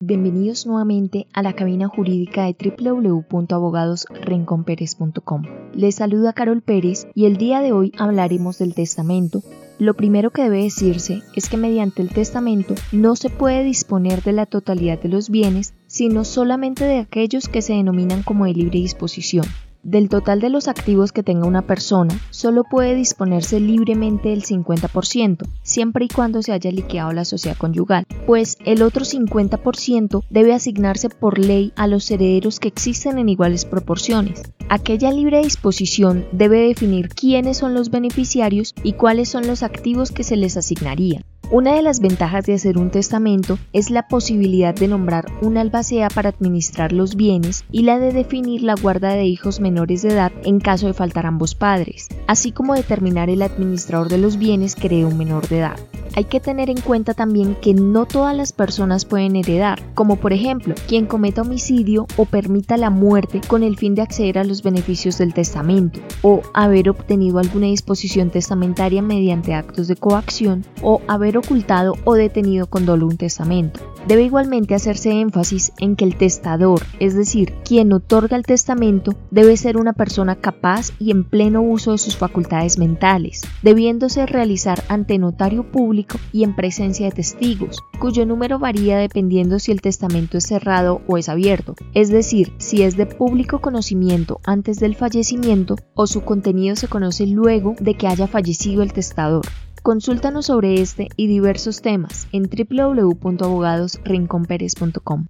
Bienvenidos nuevamente a la cabina jurídica de www.abogadosrenconperez.com. Les saluda Carol Pérez y el día de hoy hablaremos del testamento. Lo primero que debe decirse es que mediante el testamento no se puede disponer de la totalidad de los bienes, sino solamente de aquellos que se denominan como de libre disposición. Del total de los activos que tenga una persona, solo puede disponerse libremente del 50%, siempre y cuando se haya liquidado la sociedad conyugal, pues el otro 50% debe asignarse por ley a los herederos que existen en iguales proporciones. Aquella libre disposición debe definir quiénes son los beneficiarios y cuáles son los activos que se les asignarían. Una de las ventajas de hacer un testamento es la posibilidad de nombrar una albacea para administrar los bienes y la de definir la guarda de hijos menores de edad en caso de faltar ambos padres, así como determinar el administrador de los bienes que herede un menor de edad hay que tener en cuenta también que no todas las personas pueden heredar, como por ejemplo quien cometa homicidio o permita la muerte con el fin de acceder a los beneficios del testamento, o haber obtenido alguna disposición testamentaria mediante actos de coacción, o haber ocultado o detenido con dolo un testamento. Debe igualmente hacerse énfasis en que el testador, es decir, quien otorga el testamento, debe ser una persona capaz y en pleno uso de sus facultades mentales, debiéndose realizar ante notario y en presencia de testigos, cuyo número varía dependiendo si el testamento es cerrado o es abierto, es decir, si es de público conocimiento antes del fallecimiento o su contenido se conoce luego de que haya fallecido el testador. Consúltanos sobre este y diversos temas en www.abogadosrinconperez.com.